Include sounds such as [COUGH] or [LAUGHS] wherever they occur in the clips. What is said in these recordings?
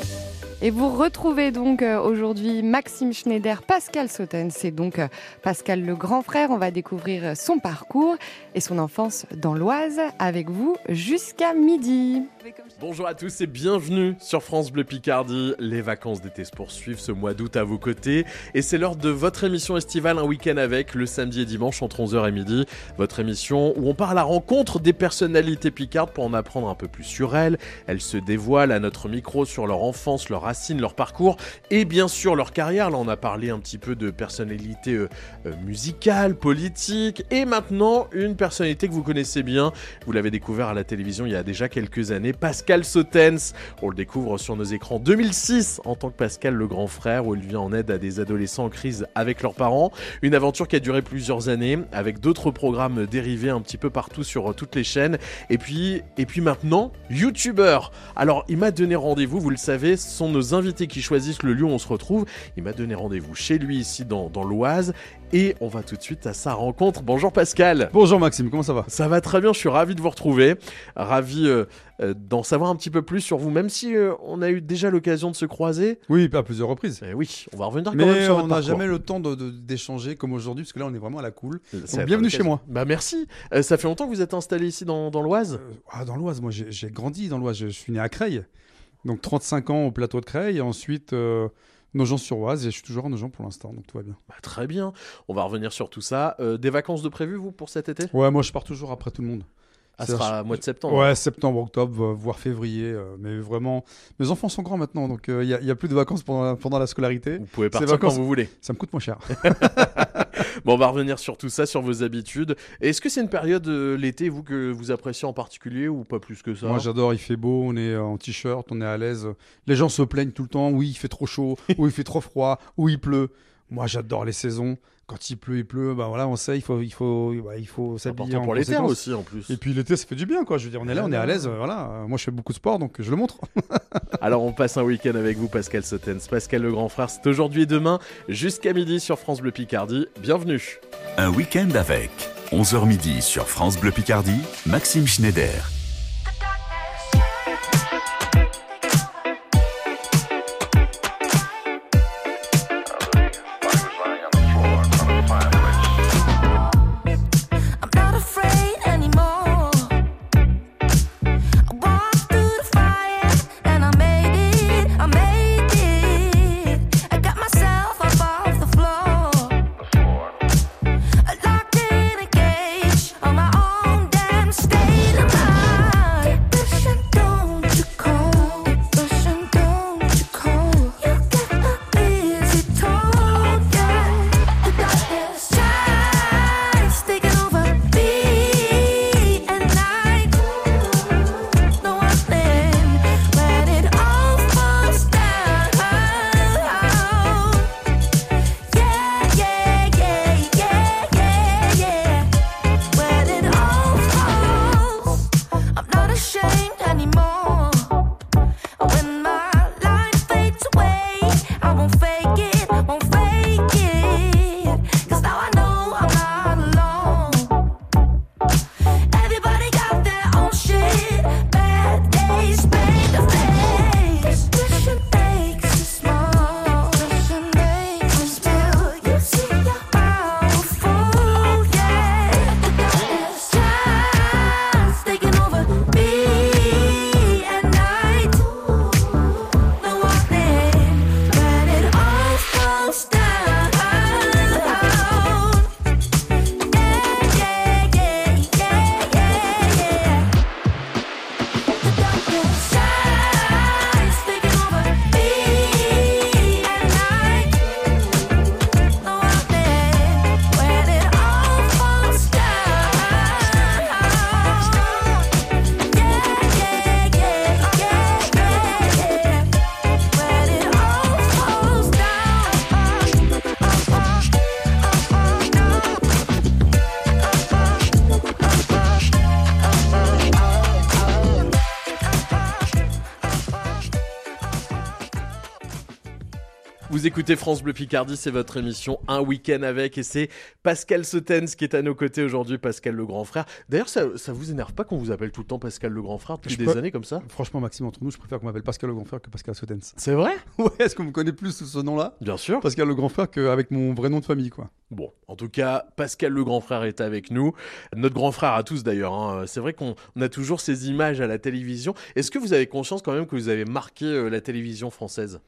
Bye. Et vous retrouvez donc euh, aujourd'hui Maxime Schneider, Pascal Sauten. C'est donc euh, Pascal le grand frère. On va découvrir euh, son parcours et son enfance dans l'Oise avec vous jusqu'à midi. Bonjour à tous et bienvenue sur France Bleu Picardie. Les vacances d'été se poursuivent ce mois d'août à vos côtés et c'est l'heure de votre émission estivale Un week-end avec le samedi et dimanche entre 11h et midi. Votre émission où on part à la rencontre des personnalités picardes pour en apprendre un peu plus sur elles. Elles se dévoilent à notre micro sur leur enfance, leur racines, leur parcours et bien sûr leur carrière. Là on a parlé un petit peu de personnalité euh, euh, musicale, politique et maintenant une personnalité que vous connaissez bien. Vous l'avez découvert à la télévision il y a déjà quelques années. Pascal Sautens. On le découvre sur nos écrans 2006 en tant que Pascal le grand frère où il vient en aide à des adolescents en crise avec leurs parents. Une aventure qui a duré plusieurs années avec d'autres programmes dérivés un petit peu partout sur toutes les chaînes. Et puis, et puis maintenant, YouTuber. Alors, il m'a donné rendez-vous, vous le savez, ce invités qui choisissent le lieu où on se retrouve. Il m'a donné rendez-vous chez lui ici dans, dans l'Oise et on va tout de suite à sa rencontre. Bonjour Pascal. Bonjour Maxime, comment ça va? Ça va très bien, je suis ravi de vous retrouver, ravi euh, euh, d'en savoir un petit peu plus sur vous, même si euh, on a eu déjà l'occasion de se croiser. Oui, à plusieurs reprises. Eh oui, on va revenir quand Mais même sur on n'a jamais le temps d'échanger comme aujourd'hui, parce que là on est vraiment à la cool. Donc, bienvenue chez moi. Bah merci. Ça fait longtemps que vous êtes installé ici dans, dans l'Oise? Ah, dans l'Oise, moi j'ai grandi dans l'Oise, je, je suis né à Creil, donc 35 ans au plateau de Creil, et ensuite euh, Nogent-sur-Oise, et je suis toujours à Nogent pour l'instant, donc tout va bien. Bah, Très bien. On va revenir sur tout ça. Euh, des vacances de prévu, vous, pour cet été? Ouais, moi je pars toujours après tout le monde. Ah, ce sera mois de septembre. Ouais, septembre, octobre, euh, voire février, euh, mais vraiment, mes enfants sont grands maintenant, donc il n'y a, y a plus de vacances pendant la, pendant la scolarité. Vous pouvez partir vacances- quand vous voulez. Ça me coûte moins cher. [LAUGHS] [LAUGHS] Bon, on va revenir sur tout ça, sur vos habitudes. Est-ce que c'est une période, euh, l'été, vous, que vous appréciez en particulier ou pas plus que ça? Moi j'adore, il fait beau, on est en t-shirt, on est à l'aise. Les gens se plaignent tout le temps, oui il fait trop chaud, [LAUGHS] ou il fait trop froid, ou il pleut. Moi j'adore les saisons. Quand il pleut, il pleut, bah voilà, on sait, il faut, il faut, bah, il faut s'habiller pour l'été aussi, en plus. Et puis l'été ça fait du bien quoi, je veux dire, on est là, on est à l'aise, voilà. Moi je fais beaucoup de sport donc je le montre. [LAUGHS] Alors on passe un week-end avec vous, Pascal Sautens. Pascal le grand frère, c'est aujourd'hui et demain, jusqu'à midi sur France Bleu Picardie. Bienvenue. Un week-end avec 11h midi sur France Bleu Picardie, Maxime Schneider. Vous écoutez France Bleu Picardie, c'est votre émission Un week-end avec et c'est Pascal Sautens qui est à nos côtés aujourd'hui, Pascal le grand frère. D'ailleurs, ça, ça vous énerve pas qu'on vous appelle tout le temps Pascal le grand frère depuis Je des peux- années comme ça? Franchement, Maxime, entre nous, je préfère qu'on m'appelle Pascal le grand frère que Pascal Sotens. C'est vrai? [LAUGHS] Ouais, est-ce qu'on me connaît plus sous ce nom-là? Bien sûr. Pascal le grand frère qu'avec mon vrai nom de famille, quoi. Bon, en tout cas, Pascal le grand frère est avec nous. Notre grand frère à tous d'ailleurs. hein. C'est vrai qu'on on a toujours ces images à la télévision. Est-ce que vous avez conscience quand même que vous avez marqué euh, la télévision française?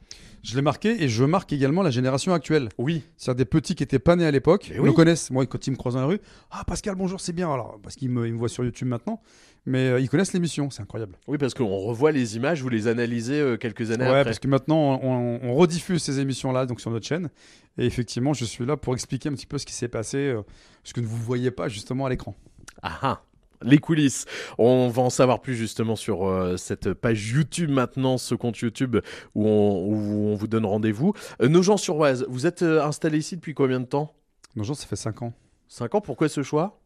Je l'ai marqué et je marque également la génération actuelle. Oui. C'est-à-dire des petits qui étaient pas nés à l'époque, oui. me connaissent. Moi, quand ils me croisent dans la rue, ah Pascal, bonjour, c'est bien. Alors, parce qu'ils me, voient sur YouTube maintenant, mais euh, ils connaissent l'émission, c'est incroyable. Oui, parce qu'on revoit les images, vous les analysez euh, quelques années Ouais, après. parce que maintenant, on, on rediffuse ces émissions-là donc sur notre chaîne. Et effectivement, je suis là pour expliquer un petit peu ce qui s'est passé, euh, ce que vous ne voyez pas justement à l'écran. Ah ah les coulisses. On va en savoir plus justement sur euh, cette page YouTube maintenant, ce compte YouTube où on, où on vous donne rendez-vous. Euh, Nogent-sur-Oise, vous êtes euh, installé ici depuis combien de temps? Non, genre, ça fait 5 ans. 5 ans, pourquoi ce choix?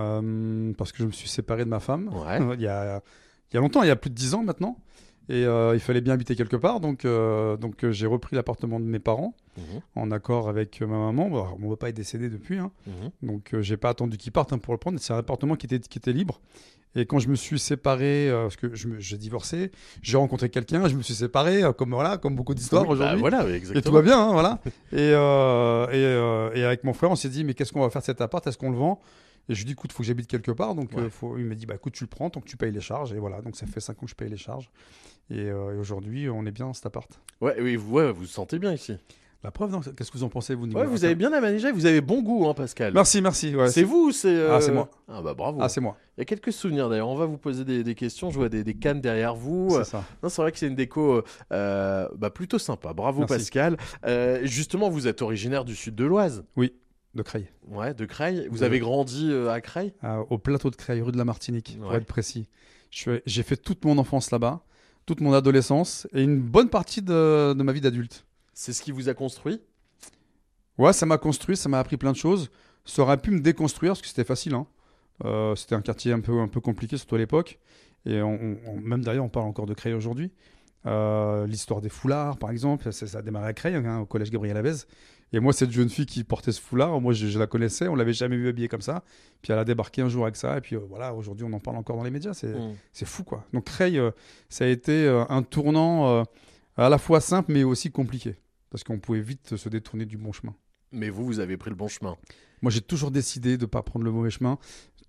Euh, parce que je me suis séparé de ma femme. Ouais. [LAUGHS] il, y a, il y a longtemps, il y a plus de 10 ans maintenant. Et euh, il fallait bien habiter quelque part. Donc, euh, donc euh, j'ai repris l'appartement de mes parents Mhm, en accord avec ma maman. Bon, mon papa est décédé depuis. hein. mhm. Donc j'ai pas attendu qu'il parte hein, pour le prendre. C'est un appartement qui était, qui était libre. Et quand je me suis séparé, parce que j'ai divorcé, j'ai rencontré quelqu'un, je me suis séparé, comme voilà, comme beaucoup d'histoires Oui, bah aujourd'hui. Et tout va bien, hein, voilà. Et, et, et avec mon frère, on s'est dit, mais qu'est-ce qu'on va faire de cet appart? Est-ce qu'on le vend? Et je lui dis, écoute, faut que j'habite quelque part. Donc Ouais. euh, faut... il m'a dit, bah écoute, tu le prends, tant que tu payes les charges. Et voilà, donc ça fait 5 ans que je paye les charges. Et, euh, et aujourd'hui, on est bien dans cet appart. Ouais, oui, vous, ouais, vous vous sentez bien ici. La preuve, non Qu'est-ce que vous en pensez, vous Ouais, vous avez bien aménagé, vous avez bon goût, hein, Pascal. Merci, merci. ouais, c'est vous ou c'est. euh, Ah, c'est moi. Ah, bah bravo. Ah, c'est moi. Il y a quelques souvenirs d'ailleurs. On va vous poser des, des questions. Je vois des, des cannes derrière vous. C'est ça. Non, c'est vrai que c'est une déco euh, bah, plutôt sympa. Bravo Merci. Pascal. Euh, justement, vous êtes originaire du sud de l'Oise. De Creil. Ouais, de Creil. Vous De- avez grandi euh, à Creil? Ah, au plateau de Creil, rue de la Martinique, pour Ouais. être précis. J'ai fait toute mon enfance là-bas, toute mon adolescence et une bonne partie de, de ma vie d'adulte. C'est ce qui vous a construit? Ouais, ça m'a construit, ça m'a appris plein de choses. Ça aurait pu me déconstruire parce que c'était facile. hein. Euh, c'était un quartier un peu, un peu compliqué, surtout à l'époque. Et on- on- on- même d'ailleurs, on parle encore de Creil aujourd'hui. Euh, L'histoire des foulards, par exemple, ça, ça a démarré à Creil, hein, au collège Gabriel Avez. Et moi, cette jeune fille qui portait ce foulard, moi, je, je la connaissais, on l'avait jamais vu habillée comme ça. Puis elle a débarqué un jour avec ça. Et puis euh, voilà, aujourd'hui, on en parle encore dans les médias. C'est Mm. fou, quoi. Donc Creil, euh, ça a été euh, un tournant euh, à la fois simple, mais aussi compliqué. Parce qu'on pouvait vite se détourner du bon chemin. Mais vous, vous avez pris le bon chemin. Moi, j'ai toujours décidé de ne pas prendre le mauvais chemin.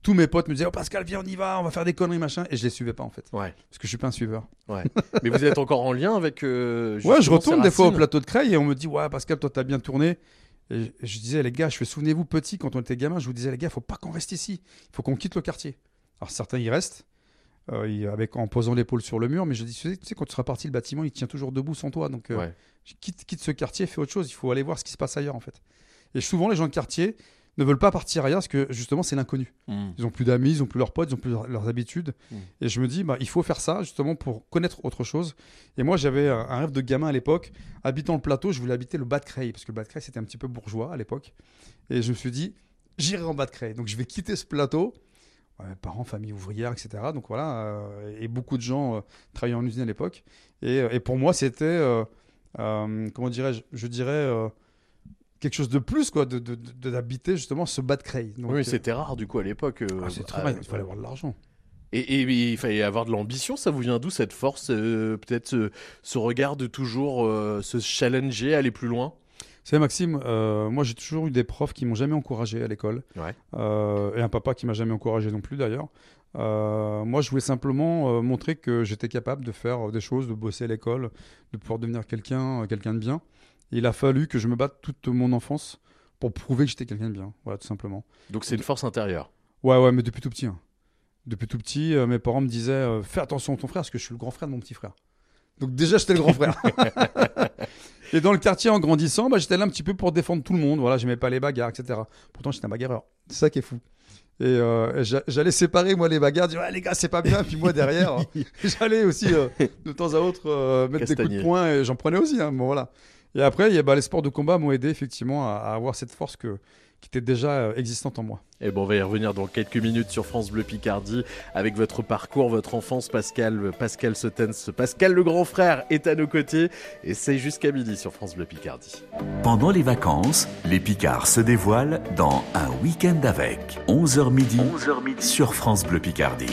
Tous mes potes me disaient Oh Pascal, viens, on y va, on va faire des conneries, machin. Et je les suivais pas, en fait. Ouais. Parce que je suis pas un suiveur. [LAUGHS] Mais vous êtes encore en lien avec. euh, ouais, je retourne des fois au plateau de Creil et on me dit Ouais, Pascal, toi, t'as bien tourné. Et je- disais, les gars, je fais souvenez-vous, petit, quand on était gamin, je vous disais, les gars, faut pas qu'on reste ici. Il faut qu'on quitte le quartier. Alors, certains y restent, euh, avec, en posant l'épaule sur le mur, mais je dis, tu sais, tu sais, quand tu seras parti, le bâtiment, il tient toujours debout sans toi. Donc, euh, Ouais. quitte, quitte ce quartier, fais autre chose. Il faut aller voir ce qui se passe ailleurs, en fait. Et souvent, les gens de quartier ne veulent pas partir ailleurs parce que, justement, c'est l'inconnu. Mm. Ils ont plus d'amis, ils ont plus leurs potes, ils ont plus leur- leurs habitudes. Mm. Et je me dis, bah, il faut faire ça justement pour connaître autre chose. Et moi, j'avais un rêve de gamin à l'époque. Habitant le plateau, je voulais habiter le bas de Creil parce que le bas de Creil, c'était un petit peu bourgeois à l'époque. Et je me suis dit, j'irai en bas de Creil. Donc, je vais quitter ce plateau. Parents, famille ouvrière, etc. Donc voilà, euh, et beaucoup de gens euh, travaillaient en usine à l'époque. Et, euh, et pour moi, c'était, euh, comment dirais-je, je dirais quelque chose de plus, quoi, de, d'habiter justement ce bas de Creil. Donc, Oui, euh, c'était rare du coup à l'époque. euh, ah, c'est très mal, il fallait avoir de l'argent. Et, et il fallait avoir de l'ambition, ça vous vient d'où cette force euh, Peut-être ce, ce regard de toujours euh, se challenger, aller plus loin? Savez, Maxime, euh, moi j'ai toujours eu des profs qui m'ont jamais encouragé à l'école. Ouais. Et un papa qui m'a jamais encouragé non plus d'ailleurs. Moi je voulais simplement montrer que j'étais capable de faire des choses, de bosser à l'école, de pouvoir devenir quelqu'un quelqu'un de bien. Il a fallu que je me batte toute mon enfance pour prouver que j'étais quelqu'un de bien. Voilà, tout simplement. Donc c'est une force intérieure. Ouais, ouais, mais depuis tout petit. hein. Depuis tout petit, euh, mes parents me disaient euh, Fais attention à ton frère, parce que je suis le grand frère de mon petit frère. Donc déjà, j'étais le grand frère. [LAUGHS] Et dans le quartier, en grandissant, bah, j'étais là un petit peu pour défendre tout le monde. Voilà, j'aimais pas les bagarres, etc. Pourtant, j'étais un bagarreur. C'est ça qui est fou. Et euh, j'a- j'allais séparer, moi, les bagarres, dire ouais, les gars, c'est pas bien. Puis moi, derrière, [LAUGHS] j'allais aussi, de temps à autre, mettre des coups de poing. Et j'en prenais aussi. hein. Bon, voilà. Et après, il y a, bah, les sports de combat m'ont aidé, effectivement, à, à avoir cette force que, qui était déjà euh, existante en moi. Et bon, on va y revenir dans quelques minutes sur France Bleu Picardie avec votre parcours, votre enfance. Pascal, Pascal Sotens, Pascal le grand frère est à nos côtés et c'est jusqu'à midi sur France Bleu Picardie. Pendant les vacances, les Picards se dévoilent dans Un week-end avec 11h midi, sur France Bleu Picardie.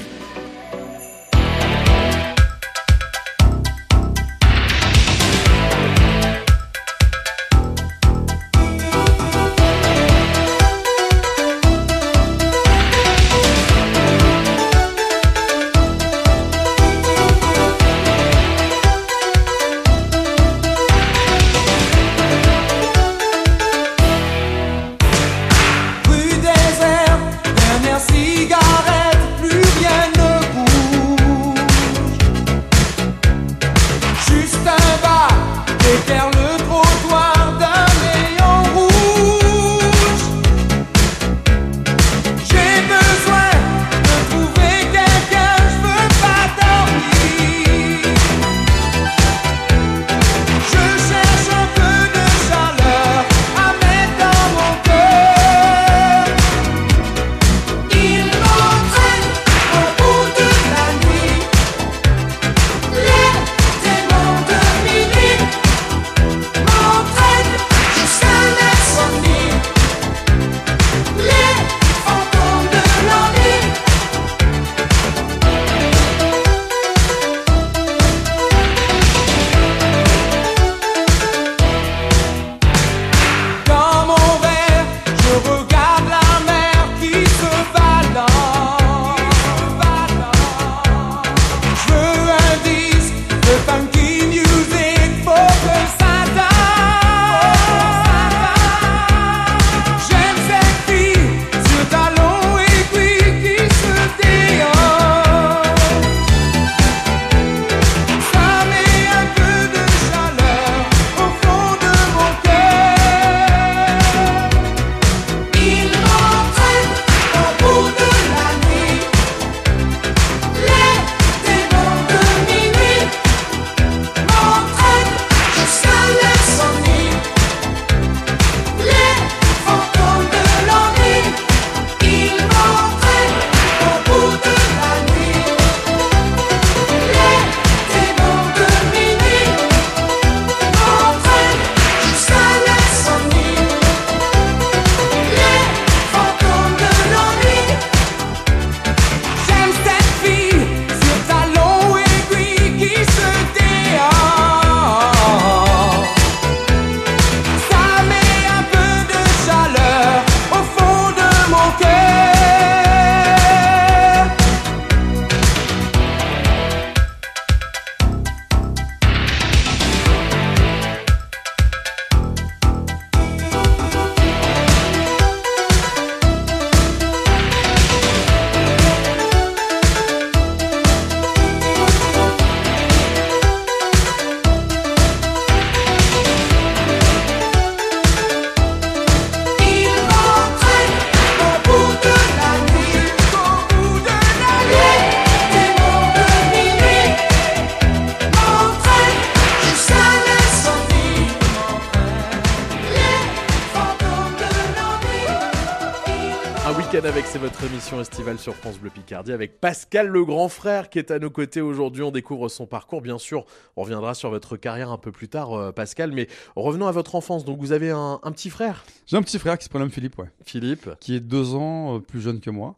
C'est votre émission estivale sur France Bleu Picardie avec Pascal le grand frère qui est à nos côtés aujourd'hui. On découvre son parcours. Bien sûr, on reviendra sur votre carrière un peu plus tard, euh, Pascal. Mais revenons à votre enfance. Donc, vous avez un, un petit frère, J'ai un petit frère qui se prénomme Philippe, ouais, Philippe. qui est deux ans euh, plus jeune que moi.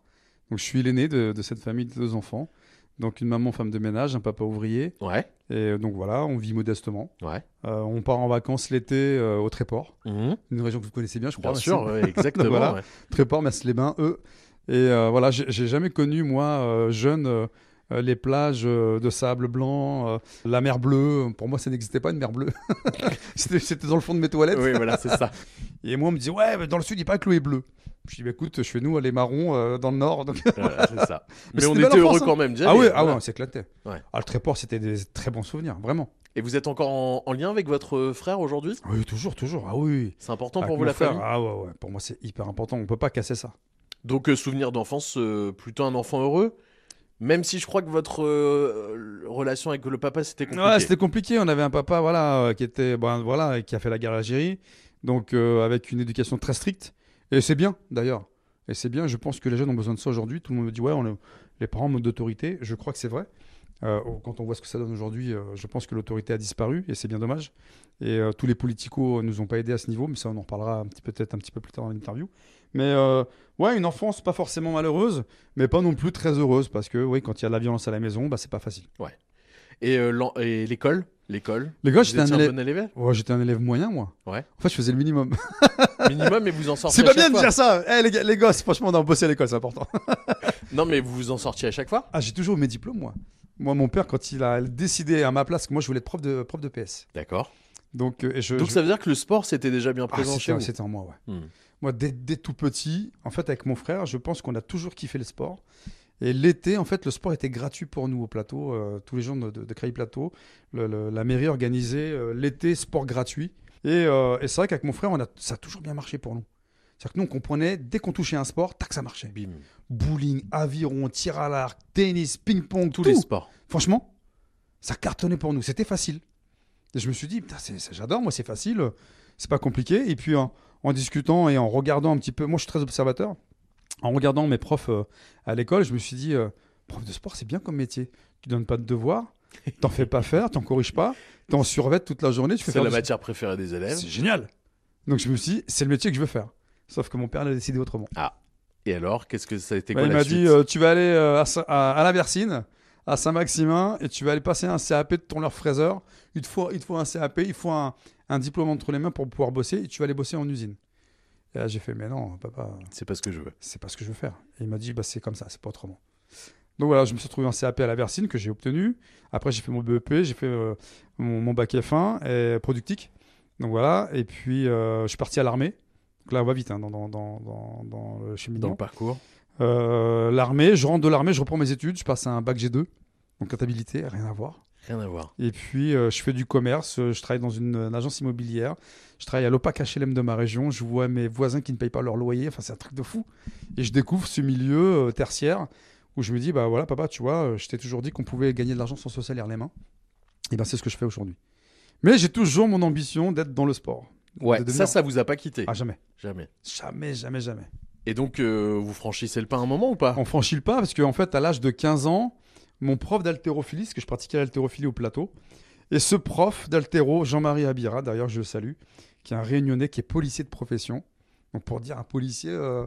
Donc je suis l'aîné de, de cette famille de deux enfants. Donc une maman femme de ménage, un papa ouvrier. Ouais, Et euh, donc voilà, on vit modestement. ouais. Euh, on part en vacances l'été euh, au Tréport, Mhm. une région que vous connaissez bien, je crois. Bien sûr, ouais, [LAUGHS] exactement. Voilà. Tréport, Metz-les-Bains, eux. Et euh, voilà, j'ai jamais connu, moi, euh, jeune, euh, les plages de sable blanc, la mer bleue. Pour moi, ça n'existait pas une mer bleue. [LAUGHS] C'était dans le fond de mes toilettes. Oui, voilà, c'est ça. Et moi, on me disait, ouais, mais dans le sud, il paraît que l'eau est bleue. Je dis, bah, écoute, chez nous, elle est marron euh, dans le nord. Donc... Voilà, c'est ça. [LAUGHS] Mais, Mais on était heureux enfance, quand même d'y ah oui, ah voilà. ouais, on s'éclatait. Ouais. Ah, le Tréport, c'était des très bons souvenirs, vraiment. Et vous êtes encore en, en lien avec votre frère aujourd'hui? Oui, toujours, toujours. Ah oui. C'est important Avec pour vous la frère, famille? Ah ouais, ouais. Pour moi, c'est hyper important. On peut pas casser ça. Donc, euh, souvenir d'enfance, euh, plutôt un enfant heureux Même si je crois que votre euh, relation avec le papa, c'était compliqué. Ouais, c'était compliqué. On avait un papa, voilà, euh, qui était, ben, voilà, qui a fait la guerre à l'Algérie, donc euh, avec une éducation très stricte. Et c'est bien, d'ailleurs. Et c'est bien, je pense que les jeunes ont besoin de ça aujourd'hui. Tout le monde me dit, ouais, on les parents en mode d'autorité. Je crois que c'est vrai. Quand on voit ce que ça donne aujourd'hui, je pense que l'autorité a disparu et c'est bien dommage. Et tous les politicos nous ont pas aidés à ce niveau, mais ça, on en reparlera peut-être un petit peu plus tard dans l'interview. Mais ouais, une enfance pas forcément malheureuse, mais pas non plus très heureuse parce que oui, quand il y a de la violence à la maison, bah c'est pas facile. Et, euh, et l'école? L'école? Vous j'étais un élève. bon élève? Ouais, j'étais un élève moyen, moi. Ouais. En fait, je faisais le minimum. [LAUGHS] Minimum, mais vous en sortiez C'est à pas bien chaque de fois. dire ça. Eh, les, gosses, franchement, on a bossé à l'école, c'est important. [LAUGHS] Non, mais vous vous en sortiez à chaque fois? Ah, j'ai toujours mes diplômes, moi. Moi, mon père, quand il a décidé à ma place que moi, je voulais être prof de, prof de PS. D'accord. Donc, euh, et je, Donc je- ça veut dire que le sport, c'était déjà bien Ah, présent chez vous? c'était en moi, ouais. Hmm. Moi, dès, dès tout petit, en fait, avec mon frère, je pense qu'on a toujours kiffé le sport. Et l'été, en fait, le sport était gratuit pour nous au plateau. euh, tous les gens de, de, Plateau, le- le- la mairie organisait euh, l'été sport gratuit. Et, euh, et c'est vrai qu'avec mon frère, on a, ça a toujours bien marché pour nous. C'est-à-dire que nous, on comprenait, dès qu'on touchait un sport, tac, ça marchait. Bim. Bowling, aviron, tir à l'arc, tennis, ping-pong, Tous tout. les sports. Franchement, ça cartonnait pour nous. C'était facile. Et je me suis dit, putain, j'adore, moi, c'est facile. C'est pas compliqué. Et puis, en, en discutant et en regardant un petit peu, moi, je suis très observateur. En regardant mes profs euh, à l'école, je me suis dit, euh, prof de sport, c'est bien comme métier. Tu donnes pas de devoirs, [LAUGHS] t'en fais pas faire, t'en corriges pas, t'es en survêt toute la journée, tu fais C'est faire la du- matière préférée des élèves. C'est génial. Donc, je me suis dit, c'est le métier que je veux faire. Sauf que mon père l'a décidé autrement. Et alors, qu'est-ce que ça a été Ouais, quoi il m'a dit euh, tu vas aller à, Saint- à, à la Versine, à Saint-Maximin, et tu vas aller passer un CAP de tourneur fraiseur. Il te faut, il te faut un CAP, il faut un, un diplôme entre les mains pour pouvoir bosser, et tu vas aller bosser en usine. Et là, j'ai fait mais non, papa, C'est pas ce que je veux. c'est pas ce que je veux faire. Et il m'a dit bah, c'est comme ça, c'est pas autrement. Donc voilà, je me suis retrouvé en CAP à la Versine que j'ai obtenu. Après, j'ai fait mon BEP, j'ai fait euh, mon, mon bac F1 et productique. Donc voilà, et puis euh, je suis parti à l'armée. Donc là, on va vite hein, dans, dans, dans, dans, dans le Dans cheminement. le parcours. Euh, l'armée, je rentre de l'armée, je reprends mes études, je passe à un bac G2, donc comptabilité, rien à voir. Rien à voir. Et puis euh, je fais du commerce, euh, je travaille dans une, une agence immobilière, je travaille à l'OPAC HLM de ma région, je vois mes voisins qui ne payent pas leur loyer, enfin c'est un truc de fou. Et je découvre ce milieu euh, tertiaire où je me dis, bah voilà papa, tu vois, euh, je t'ai toujours dit qu'on pouvait gagner de l'argent sans se salir les mains. Et ben c'est ce que je fais aujourd'hui. Mais j'ai toujours mon ambition d'être dans le sport. Ouais, De ça, ça vous a pas quitté. Ah jamais, Jamais. jamais, jamais, jamais. Et donc, euh, vous franchissez le pas un moment ou pas? On franchit le pas parce qu'en fait, à l'âge de 15 ans, mon prof d'haltérophilie, parce que je pratiquais l'haltérophilie au plateau, et ce prof d'haltéro, Jean-Marie Abira, d'ailleurs je le salue, qui est un réunionnais, qui est policier de profession. Donc pour dire un policier, euh,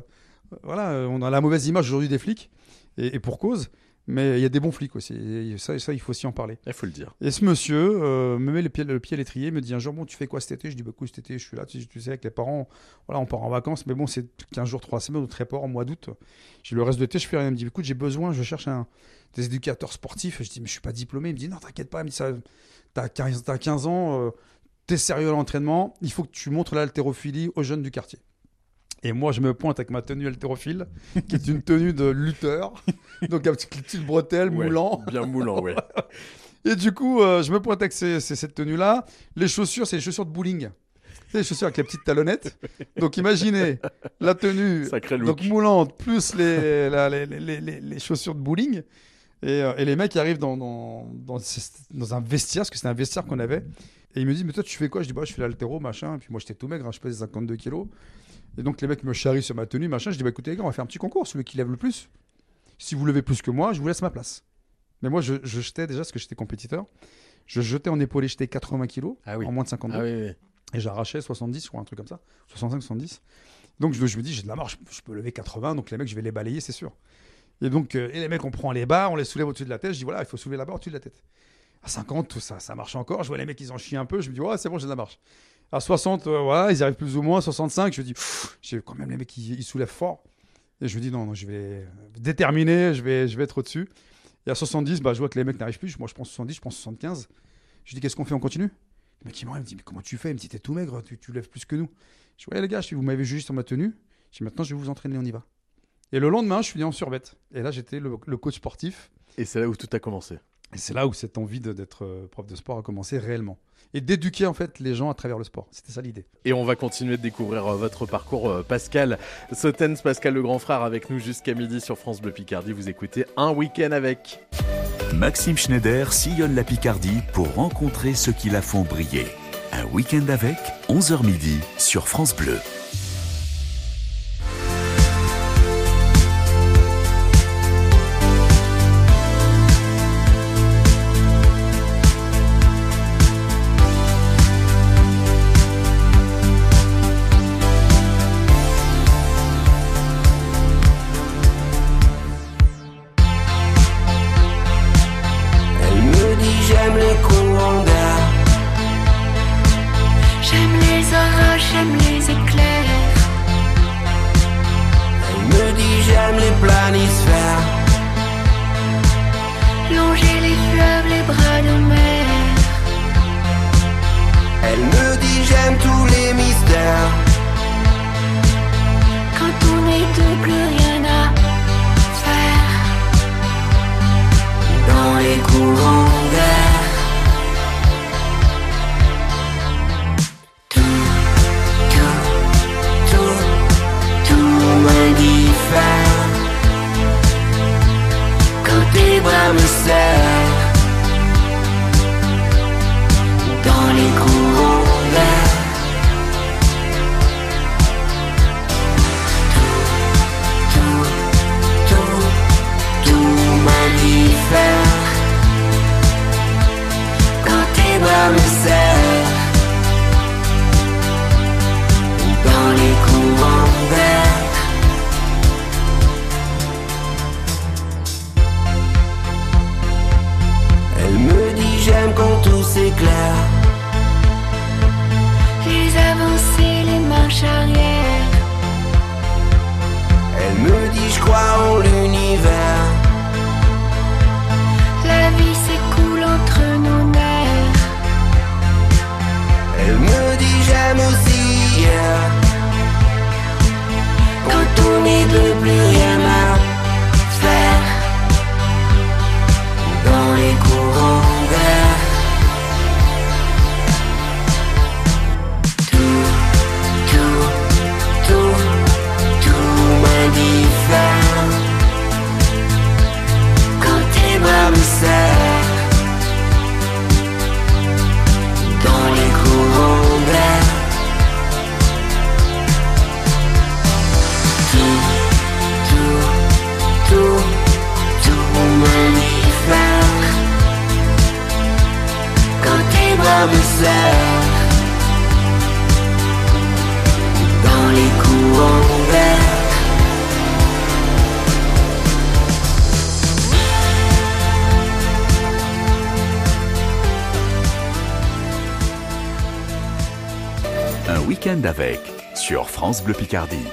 voilà, on a la mauvaise image aujourd'hui des flics, et pour cause, mais il y a des bons flics aussi, et ça, ça il faut aussi en parler. Il faut le dire. Et ce monsieur euh, me met le pied, le pied à l'étrier, me dit un jour, bon, tu fais quoi cet été? Je dis, bah, écoute, cet été, je suis là, tu, tu sais, avec les parents, voilà, on part en vacances, mais bon, c'est 15 jours, 3 semaines, ou très pas, en mois d'août. J'ai le reste de l'été, je fais rien. Il me dit, écoute, j'ai besoin, je cherche un, des éducateurs sportifs. Je dis, mais je suis pas diplômé. Il me dit, non, t'inquiète pas, il me dit, ça, t'as 15, t'as 15 ans, euh, t'es sérieux à l'entraînement, il faut que tu montres l'haltérophilie aux jeunes du quartier. Et moi, je me pointe avec ma tenue haltérophile, qui est une tenue de lutteur, donc avec une petite bretelle, Ouais, moulant. Bien moulant, ouais. [LAUGHS] Et du coup, euh, je me pointe avec ces- ces- cette tenue-là. Les chaussures, c'est les chaussures de bowling. C'est les chaussures avec les petites talonnettes. Donc imaginez la tenue donc moulante plus les, la- les, les- les- les chaussures de bowling. Et, euh, et les mecs arrivent dans, dans, dans, ce- dans un vestiaire, parce que c'était un vestiaire qu'on avait. Et ils me disent, mais toi, tu fais quoi? Je dis, bah, je fais l'altéro, machin. Et puis moi, j'étais tout maigre, hein, je pesais 52 kilos. Et donc, les mecs me charrient sur ma tenue, machin. Je dis, bah, écoutez, les gars, on va faire un petit concours. Celui qui lève le plus. Si vous levez plus que moi, je vous laisse ma place. Mais moi, je, je jetais déjà, parce que j'étais compétiteur. Je jetais en épaulé, j'étais 80 kilos Ah oui. en moins de 52. Ah oui, oui. Et j'arrachais 70, je crois, un truc comme ça. 65, 70. Donc je, je me dis, j'ai de la marge, je peux lever 80, donc les mecs, je vais les balayer, c'est sûr. Et donc, euh, et les mecs, on prend les barres, on les soulève au-dessus de la tête. Je dis, voilà, il faut soulever la barre au-dessus de la tête. À 50, tout ça, ça marche encore. Je vois les mecs, ils en chient un peu. Je me dis, ouais, c'est bon, j'ai de la marche. À 60, euh, voilà, ils arrivent plus ou moins. 65, je me dis, j'ai quand même les mecs, ils, soulèvent fort. Et je me dis, non, non, je vais déterminer, je vais, je vais être au-dessus. Et à 70, bah, je vois que les mecs n'arrivent plus. Moi, je prends 70, je prends 75. Je dis, qu'est-ce qu'on fait On continue? Le mec, il me dit, mais comment tu fais? Il me dit, t'es tout maigre, tu, lèves plus que nous. Je dis, ouais, les gars, vous m'avez jugé sur ma tenue. Je dis, maintenant, je vais vous entraîner, on y va. Et le lendemain, je suis en survette. Et là, j'étais le, le coach sportif. Et c'est là où tout a commencé. Et c'est là où cette envie d'être euh, prof de sport a commencé réellement. Et d'éduquer, en fait, les gens à travers le sport. C'était ça l'idée. Et on va continuer de découvrir euh, votre parcours, euh, Pascal Sautens, Pascal le grand frère, avec nous jusqu'à midi sur France Bleu Picardie. Vous écoutez un week-end avec. Maxime Schneider sillonne la Picardie pour rencontrer ceux qui la font briller. Un week-end avec, 11h midi sur France Bleu. France Bleu Picardie.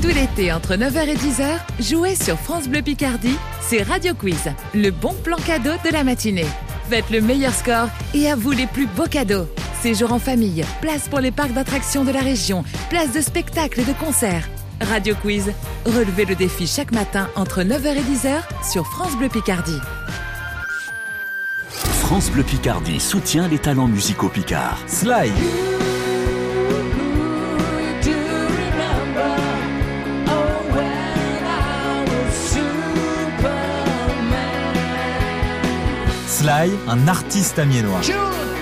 Tout l'été, entre 9h et 10h, jouez sur France Bleu Picardie, c'est Radio Quiz, le bon plan cadeau de la matinée. Faites le meilleur score et à vous les plus beaux cadeaux. Séjour en famille, place pour les parcs d'attractions de la région, place de spectacles et de concerts. Radio Quiz, relevez le défi chaque matin entre 9h et 10h sur France Bleu Picardie. France Bleu Picardie soutient les talents musicaux picards. Sly. Sly, un artiste amiénois.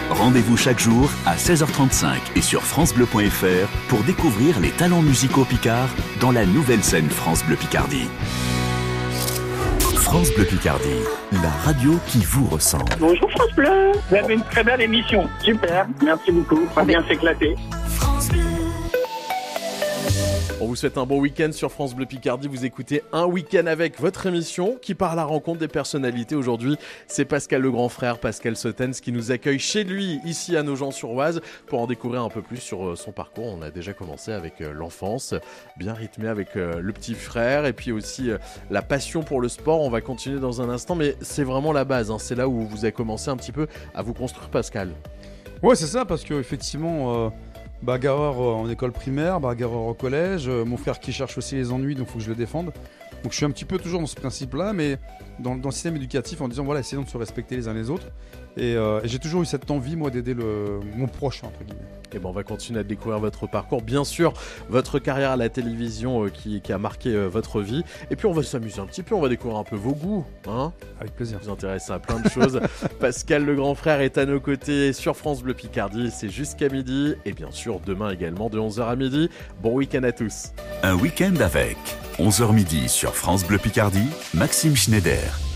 Rendez-vous chaque jour à 16h35 et sur francebleu.fr pour découvrir les talents musicaux picards dans la nouvelle scène France Bleu Picardie. France Bleu Picardie, la radio qui vous ressemble. Bonjour France Bleu, vous avez une très belle émission, super, merci beaucoup, on va bien s'éclater. Vous souhaite un bon week-end sur France Bleu Picardie. Vous écoutez un week-end avec votre émission qui part à la rencontre des personnalités. Aujourd'hui, c'est Pascal le grand frère, Pascal Sotens, qui nous accueille chez lui, ici à Nogent-sur-Oise, pour en découvrir un peu plus sur euh, son parcours. On a déjà commencé avec euh, l'enfance, bien rythmé avec euh, le petit frère, et puis aussi la passion pour le sport. On va continuer dans un instant, mais c'est vraiment la base. hein. C'est là où vous avez commencé un petit peu à vous construire, Pascal. Ouais, c'est ça, parce que effectivement, euh, bagarreur en école primaire, bagarreur au collège, euh, mon frère qui cherche aussi les ennuis, donc faut que je le défende. Donc je suis un petit peu toujours dans ce principe-là, mais dans, le système éducatif, en disant voilà, essayons de se respecter les uns les autres. Et, euh, et j'ai toujours eu cette envie, moi, d'aider mon proche, entre guillemets. Et ben on va continuer à découvrir votre parcours, bien sûr, votre carrière à la télévision euh, qui, qui a marqué euh, votre vie. Et puis on va s'amuser un petit peu, on va découvrir un peu vos goûts, hein Avec plaisir. Vous intéressez à plein de choses. [LAUGHS] Pascal le grand frère est à nos côtés sur France Bleu Picardie, c'est jusqu'à midi. Et bien sûr, demain également de 11h à midi. Bon week-end à tous. Un week-end avec 11h midi sur France Bleu Picardie, Maxime Schneider.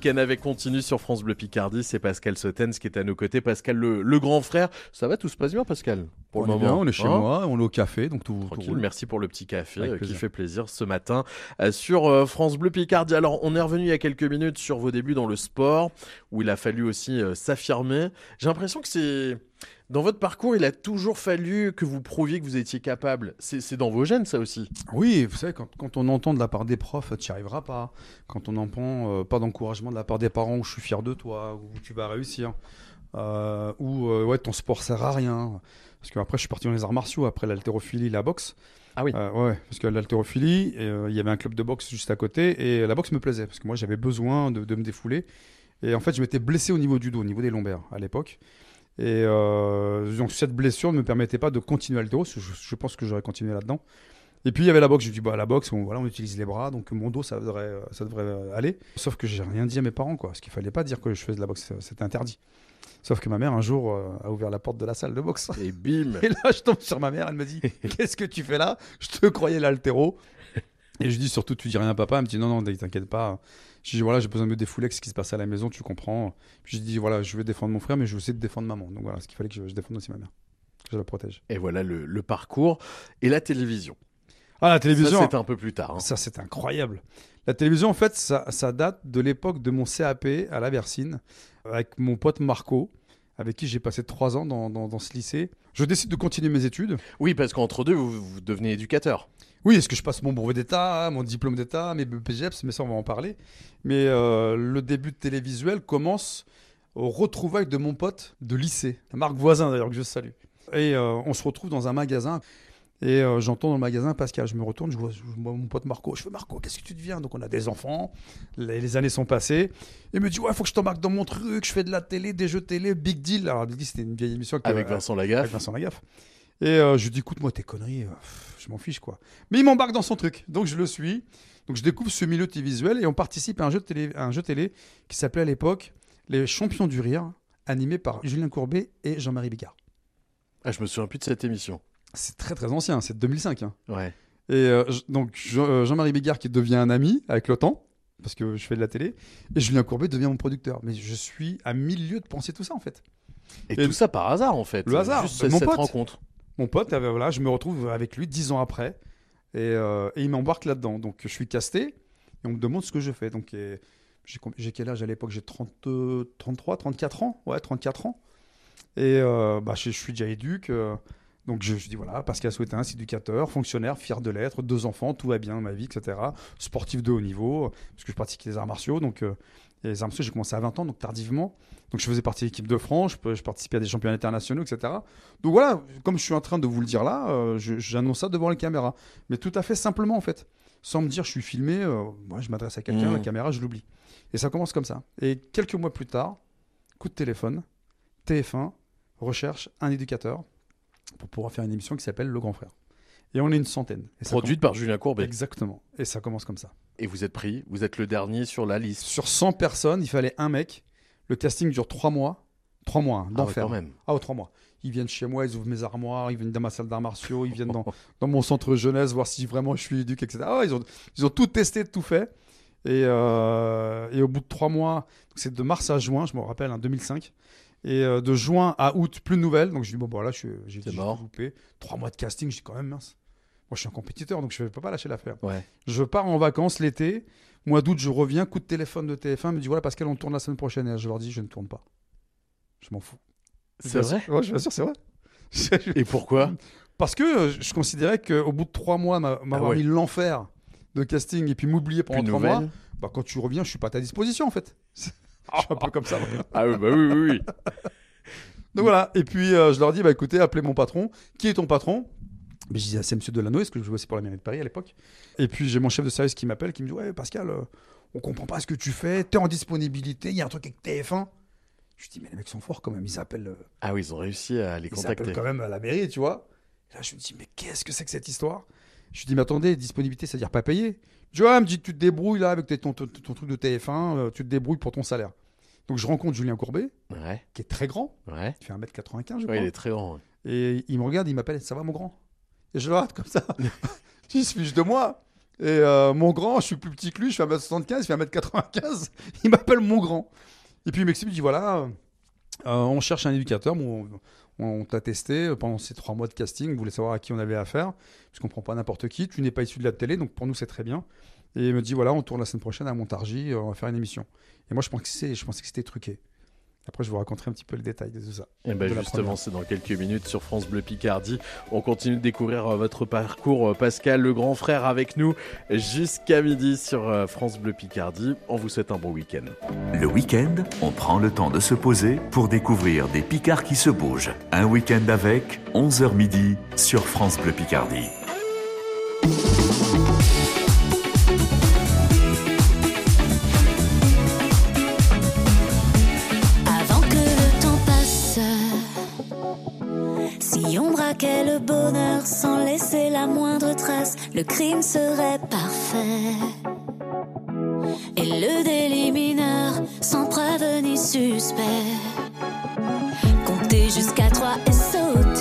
Week-end avec continue sur France Bleu Picardie, c'est Pascal Sotens qui est à nos côtés. Pascal, le, le grand frère. Ça va, tout se passe bien, Pascal Pour on le moment. bien, on est chez Hein moi, on est au café, donc tout, tout merci pour le petit café Avec euh, qui plaisir. fait plaisir ce matin euh, sur euh, France Bleu Picardie. Alors, on est revenu il y a quelques minutes sur vos débuts dans le sport, où il a fallu aussi s'affirmer. J'ai l'impression que c'est dans votre parcours, il a toujours fallu que vous prouviez que vous étiez capable. C'est dans vos gènes, ça aussi. Oui, vous savez, quand, quand on entend de la part des profs, tu n'y arriveras pas. Quand on entend euh, pas d'encouragement de la part des parents, où je suis fier de toi, où tu vas réussir, euh, ou euh, ouais, ton sport sert à rien. Parce qu'après, je suis parti dans les arts martiaux, après l'haltérophilie, la boxe. Ah oui. Euh, ouais, parce que l'haltérophilie, euh, il y avait un club de boxe juste à côté, et la boxe me plaisait, parce que moi, j'avais besoin de, de me défouler. Et en fait, je m'étais blessé au niveau du dos, au niveau des lombaires, à l'époque. Et euh, donc, cette blessure ne me permettait pas de continuer à que je, je pense que j'aurais continué là-dedans. Et puis il y avait la boxe, je me dis bah la boxe, on, voilà, on utilise les bras, donc mon dos ça devrait, euh, ça devrait euh, aller. Sauf que j'ai rien dit à mes parents quoi, parce qu'il fallait pas dire que je faisais de la boxe, c'était interdit. Sauf que ma mère, un jour, euh, a ouvert la porte de la salle de boxe. Et bim [LAUGHS] Et là, je tombe sur ma mère, elle me dit [LAUGHS] Qu'est-ce que tu fais là? Je te croyais l'altéro. Et je dis surtout, tu dis rien à papa. Elle me dit Non, non, t'inquiète pas. Je dis Voilà, j'ai besoin de me défouler avec ce qui se passe à la maison, tu comprends. Puis je dis Voilà, je vais défendre mon frère, mais je vais aussi défendre maman. Donc voilà, ce qu'il fallait que je, je défende aussi ma mère. Que je la protège. Et voilà le, le parcours. Et la télévision. Ah, la télévision. Ça, c'était un peu plus tard. hein. Ça, c'est incroyable. La télévision, en fait, ça, ça date de l'époque de mon CAP à la Versine, avec mon pote Marco, avec qui j'ai passé trois ans dans, dans- dans ce lycée. Je décide de continuer mes études. Oui, parce qu'entre deux, vous, vous devenez éducateur. Oui, est-ce que je passe mon brevet d'État, mon diplôme d'État, mes BPGEPS, mais ça, on va en parler. Mais euh, le début de télévisuel commence au retrouvailles de mon pote de lycée, Marc Voisin d'ailleurs, que je salue. Et euh, on se retrouve dans un magasin. Et euh, j'entends dans le magasin Pascal, je me retourne, je vois, je vois mon pote Marco. Je fais Marco, qu'est-ce que tu deviens? Donc on a des enfants, les, les années sont passées. Il me dit Ouais, faut que je t'embarque dans mon truc, je fais de la télé, des jeux télé, Big Deal. Alors Big Deal, c'était une vieille émission que- Avec Vincent Lagaffe. Avec Vincent Lagaffe. Et euh, je lui dis Écoute, moi, tes conneries, euh, pff, je m'en fiche quoi. Mais il m'embarque dans son truc, donc je le suis. Donc je découvre ce milieu télévisuel et on participe à un jeu télé, à un jeu télé qui s'appelait à l'époque Les Champions du Rire, animé par Julien Courbet et Jean-Marie Bigard. Ah, je me souviens plus de cette émission. C'est très très ancien, c'est de 2005. hein. Ouais. Et euh, donc Jean- Jean-Marie Bigard qui devient un ami avec le temps, parce que je fais de la télé, et Julien Courbet devient mon producteur. Mais je suis à mille lieues de penser tout ça en fait. Et, tout ça par hasard, en fait. Le hasard, Juste mon cette pote. rencontre. Mon pote, euh, voilà, je me retrouve avec lui dix ans après, et, euh, et il m'embarque là-dedans. Donc je suis casté, et on me demande ce que je fais. Donc j'ai quel âge à l'époque? J'ai 30, euh, 33, 34 ans? Ouais, 34 ans. Et euh, bah, je, je suis déjà éduque. Donc je, je dis voilà, Pascal Souetin, éducateur, fonctionnaire, fier de l'être, deux enfants, tout va bien dans ma vie, etc. Sportif de haut niveau, parce que je pratique les arts martiaux. Donc euh, les arts martiaux, j'ai commencé à 20 ans, donc tardivement. Donc je faisais partie de l'équipe de France, je, participais à des championnats internationaux, etc. Donc voilà, comme je suis en train de vous le dire là, euh, j'annonce ça devant les caméras. Mais tout à fait simplement en fait. Sans me dire je suis filmé, euh, moi je m'adresse à quelqu'un, Mmh. la caméra, je l'oublie. Et ça commence comme ça. Et quelques mois plus tard, coup de téléphone, TF1 recherche un éducateur pour pouvoir faire une émission qui s'appelle Le Grand Frère. Et on est une centaine. Et Produite par Julien Courbet. Exactement. Et ça commence comme ça. Et vous êtes pris, vous êtes le dernier sur la liste. Sur 100 personnes, il fallait un mec. Le casting dure 3 mois. 3 mois hein, Ah ouais, d'enfer. quand même. Ah, ouais, 3 mois. Ils viennent chez moi, ils ouvrent mes armoires, ils viennent dans ma salle d'arts martiaux, ils viennent dans, [LAUGHS] dans mon centre jeunesse voir si vraiment je suis éduque, etc. Ah ouais, ils, ont, ils ont tout testé, tout fait. Et, euh, et au bout de 3 mois, c'est de mars à juin, je me rappelle, en 2005. Et euh, de juin à août, plus de nouvelles. Donc je dis, bon, voilà, suis- j'ai loupé. 3 mois de casting, je dis quand même mince. Moi, je suis un compétiteur, donc je ne peux pas lâcher l'affaire. Ouais. Je pars en vacances l'été. Mois d'août, je reviens. Coup de téléphone de TF1 me dit voilà, Pascal, on tourne la semaine prochaine. Et je leur dis je ne tourne pas. Je m'en fous. C'est vrai Ouais, je assure, c'est vrai. [LAUGHS] Et pourquoi Parce que euh, je considérais qu'au bout de trois mois, m'a- m'avoir ouais. mis l'enfer de casting et puis m'oublier pendant Plus trois mois, bah, quand tu reviens, je suis pas à ta disposition en fait. [LAUGHS] [LAUGHS] je suis un peu comme ça. moi. Ah oui, bah oui, oui, oui. Donc voilà. Et puis euh, je leur dis bah écoutez, appelez mon patron. Qui est ton patron? Mais je disais, c'est Monsieur Delanoë, parce que je jouais aussi pour la mairie de Paris à l'époque. Et puis j'ai mon chef de service qui m'appelle, qui me dit Ouais, Pascal, euh, on comprend pas ce que tu fais, t'es en disponibilité, il y a un truc avec TF1. Je dis, mais les mecs sont forts quand même, ils appellent, euh, Ah oui, ils ont réussi à les ils contacter. appellent quand même à la mairie, tu vois. Et là, je me dis, mais qu'est-ce que c'est que cette histoire? Je lui dis, mais attendez, disponibilité, c'est-à-dire pas payé. Vois, elle me dit, tu te débrouilles là avec ton, ton- ton truc de TF1, euh, tu te débrouilles pour ton salaire. Donc je rencontre Julien Courbet, Ouais, qui est très grand, ouais. il fait 1m95, je Ouais, crois. il est très grand. Et il me regarde, il m'appelle, ça va mon grand? Et je le regarde comme ça. [LAUGHS] il se fiche de moi. Et euh, mon grand, je suis plus petit que lui, je fais 1m75, il fait 1m95. [LAUGHS] Il m'appelle mon grand. Et puis il m'explique, il dit voilà, euh, on cherche un éducateur, bon, on, on t'a testé pendant ces trois mois de casting, on voulait savoir à qui on avait affaire, puisqu'on prend pas n'importe qui, tu n'es pas issu de la télé, donc pour nous c'est très bien. Et il me dit voilà, on tourne la semaine prochaine à Montargis, euh, on va faire une émission. Et moi je pensais que c'était truqué. Après je vous raconterai un petit peu le détail de tout ça. Et ben De la justement, c'est dans quelques minutes sur France Bleu Picardie. On continue de découvrir euh, votre parcours, euh, Pascal, le grand frère, avec nous jusqu'à midi sur euh, France Bleu Picardie. On vous souhaite un bon week-end. Le week-end, on prend le temps de se poser pour découvrir des Picards qui se bougent. Un week-end avec 11h midi sur France Bleu Picardie. Sans laisser la moindre trace, le crime serait parfait. Et le délit mineur sans preuve ni suspect. jusqu'à trois et sauter.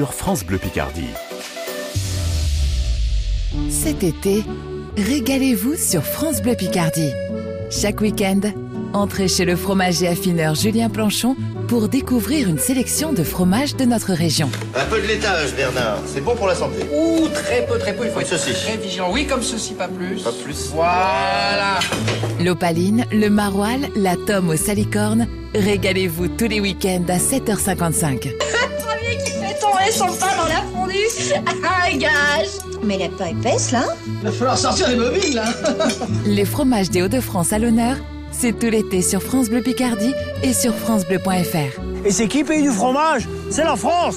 Sur France Bleu Picardie. Cet été, régalez-vous sur France Bleu Picardie. Chaque week-end, entrez chez le fromager affineur Julien Planchon pour découvrir une sélection de fromages de notre région. Un peu de laitage, Bernard. C'est bon pour la santé. Ouh, très peu, très peu. Il faut être ceci. très vigilant. Oui, comme ceci, pas plus. Pas plus. Voilà. L'opaline, le maroilles, la tome aux salicornes. Régalez-vous tous les week-ends à 7h55. [LAUGHS] Son pain dans la fondue. Un [LAUGHS] gage. Mais elle est pas épaisse, là Il va falloir sortir les mobiles, là. [LAUGHS] Les fromages des Hauts-de-France à l'honneur, c'est tout l'été sur France Bleu Picardie et sur francebleu.fr. Et c'est qui paye du fromage? C'est la France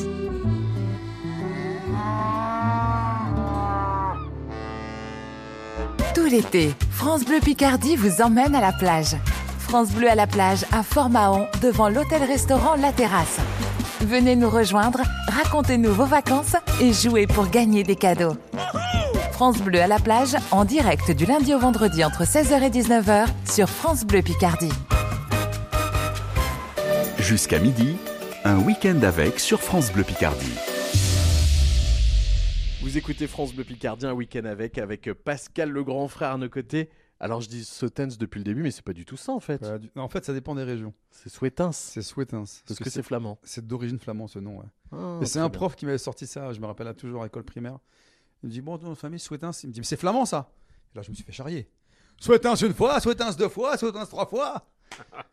Tout l'été, France Bleu Picardie vous emmène à la plage. France Bleu à la plage à Fort-Mahon devant l'hôtel-restaurant La Terrasse. Venez nous rejoindre, racontez-nous vos vacances et jouez pour gagner des cadeaux. France Bleu à la plage en direct du lundi au vendredi entre 16h et 19h sur France Bleu Picardie. Jusqu'à midi, un week-end avec sur France Bleu Picardie. Vous écoutez France Bleu Picardie, un week-end avec, avec Pascal le grand frère à nos côtés. Alors je dis Sautens depuis le début, mais c'est pas du tout ça en fait. Pas du- non, en fait, ça dépend des régions. C'est Souetins. C'est Souetins. Parce que c'est flamand. C'est d'origine flamand ce nom. ouais. Ah, Et c'est très un bien. prof qui m'avait sorti ça, je me rappelle là, toujours à l'école primaire. Il me dit Bon, notre famille, Souetins. Il me dit Mais c'est flamand ça Et là, je me suis fait charrier. Souetins une fois, Souetins deux fois, Souetins trois fois.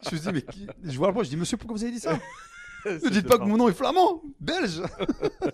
je me suis dit Mais qui... je vois le prof, je dis Monsieur, pourquoi vous avez dit ça? [LAUGHS] Ne dites pas que mon nom est flamand, belge.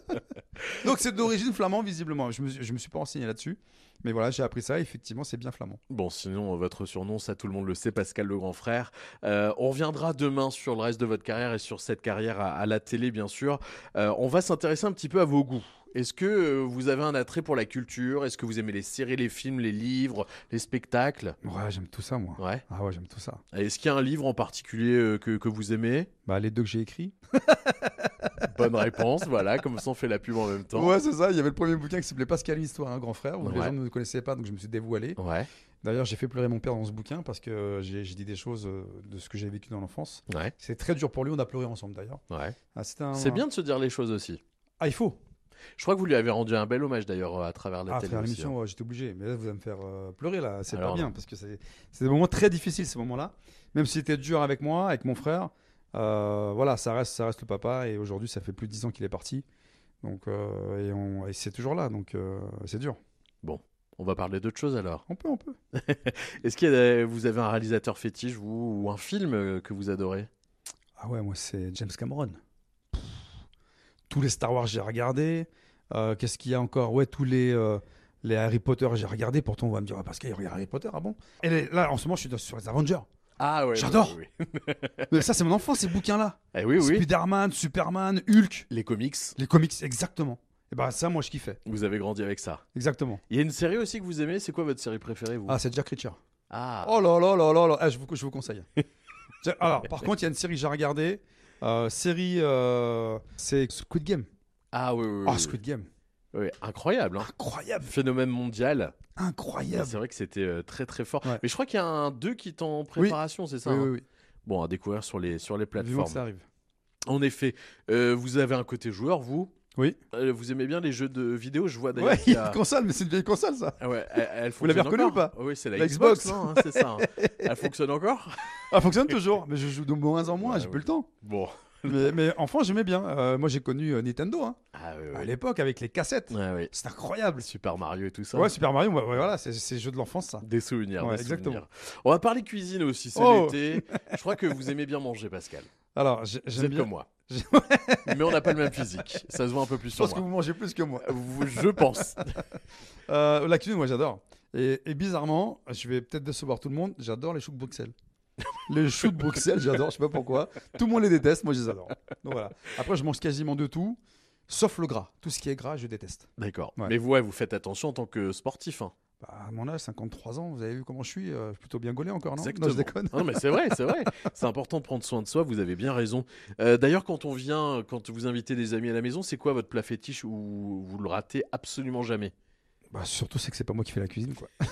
[LAUGHS] Donc c'est d'origine flamand visiblement. Je me, je me suis pas renseigné là-dessus, mais voilà, j'ai appris ça. Effectivement, c'est bien flamand. Bon, sinon, euh, votre surnom, ça tout le monde le sait, Pascal le grand frère. Euh, on reviendra demain sur le reste de votre carrière et sur cette carrière à, à la télé, bien sûr. Euh, on va s'intéresser un petit peu à vos goûts. Est-ce que euh, vous avez un attrait pour la culture? Est-ce que vous aimez les séries, les films, les livres, les spectacles? Ouais, j'aime tout ça moi. Ouais. Ah ouais, j'aime tout ça. Est-ce qu'il y a un livre en particulier euh, que, que vous aimez? Bah les deux que j'ai écrits. [LAUGHS] Bonne réponse, voilà, comme ça on fait la pub en même temps. Ouais, c'est ça. Il y avait le premier bouquin qui s'appelait Pascal Histoire, un grand frère, où les Ouais. gens ne me connaissaient pas, donc je me suis dévoilé. Ouais. D'ailleurs, j'ai fait pleurer mon père dans ce bouquin parce que j'ai j'ai dit des choses euh, de ce que j'ai vécu dans l'enfance. Ouais. C'est très dur pour lui. On a pleuré ensemble d'ailleurs. Ouais. Ah, c'était un- C'est bien de se dire les choses aussi. Ah, il faut. Je crois que vous lui avez rendu un bel hommage d'ailleurs à travers la Ah, à travers l'émission, hein. ouais, j'étais obligé. Mais là, vous allez me faire euh, pleurer là. C'est pas bien non. parce que c'est des moments très difficiles ces moments-là. Même si c'était dur avec moi, avec mon frère, euh, voilà, ça reste, ça reste le papa. Et aujourd'hui, ça fait plus de 10 ans qu'il est parti. Donc, euh, et, c'est toujours là. Donc, euh, c'est dur. Bon, on va parler d'autre chose alors. On peut, on peut. [LAUGHS] Est-ce que vous avez un réalisateur fétiche, vous, ou un film euh, que vous adorez? Ah ouais, moi, c'est James Cameron. Tous les Star Wars, j'ai regardé. Euh, Qu'est-ce qu'il y a encore? Ouais, tous les, euh, les Harry Potter, j'ai regardé. Pourtant, on va me dire, ah, parce qu'il regarde Harry Potter, ah bon? Et les- là, en ce moment, je suis sur les Avengers. Ah ouais. J'adore. oui, oui. [LAUGHS] Mais ça, c'est mon enfance, ces bouquins-là. Eh oui, oui. Spider-Man, Superman, Hulk. Les comics. Les comics, exactement. Et bah, ça, moi, je kiffais. Vous avez grandi avec ça. Exactement. Il y a une série aussi que vous aimez. C'est quoi votre série préférée, vous? Ah, c'est Jack Reacher. Ah. Oh là là là là là. Ah, je, vous, je vous conseille. [LAUGHS] Tiens, Alors, par contre, il y a une série que j'ai regardée. Euh, série, euh, c'est Squid Game. Ah oui, oui. Ah, oui. Squid Game. Oui, incroyable. hein. Incroyable. Phénomène mondial. Incroyable. C'est vrai que c'était euh, très très fort. Ouais. Mais je crois qu'il y a un 2 qui est en préparation, c'est ça Oui, hein oui, oui. Bon, à découvrir sur les, sur les Vivement que plateformes. ça arrive. En effet, euh, vous avez un côté joueur, vous? Oui. Euh, vous aimez bien les jeux de vidéo Je vois d'ailleurs Ouais, il y a une console, mais c'est une vieille console, ça. Ah ouais, elle, elle Vous l'avez fonctionne reconnu encore ou pas Oui, c'est la, La Xbox, Xbox. hein, c'est ça. hein. [LAUGHS] Elle fonctionne encore? Elle fonctionne toujours, mais je joue de moins en moins, Ouais, j'ai plus le temps. Bon. [LAUGHS] Mais, mais enfant, j'aimais bien. Euh, moi, j'ai connu euh, Nintendo, hein, Ah oui, à l'époque, avec les cassettes. Ouais, oui. C'était incroyable. Super Mario et tout ça. Ouais, Super Mario, ouais, voilà, c'est c'est jeux de l'enfance, ça. Des souvenirs, Ouais, des exactement. souvenirs. On va parler cuisine aussi, c'est Oh. l'été. [LAUGHS] Je crois que vous aimez bien manger, Pascal. Alors, j'aime bien. comme moi. [LAUGHS] Mais on n'a pas le même physique. Ça se voit un peu plus Je sur pense que moi. vous mangez plus que moi. Vous- Je pense. [LAUGHS] Euh, la cuisine, moi, j'adore. Et, et bizarrement, je vais peut-être décevoir tout le monde, j'adore les choux de Bruxelles. les [LAUGHS] choux de Bruxelles, j'adore, je sais pas pourquoi. Tout le monde les déteste, moi, je les adore. Donc voilà. Après, je mange quasiment de tout, sauf le gras. Tout ce qui est gras, je déteste. D'accord. Ouais. Mais vous, ouais, vous faites attention en tant que sportif. hein. Bah, à mon âge, 53 ans, vous avez vu comment je suis euh, Je suis plutôt bien gaulé encore, non? Exactement. Non, je déconne. Non, mais c'est vrai, c'est vrai. [LAUGHS] C'est important de prendre soin de soi. Vous avez bien raison. Euh, D'ailleurs, quand on vient, quand vous invitez des amis à la maison, c'est quoi votre plat fétiche ou vous le ratez absolument jamais? Bah, surtout, c'est que c'est pas moi qui fais la cuisine, quoi. [LAUGHS]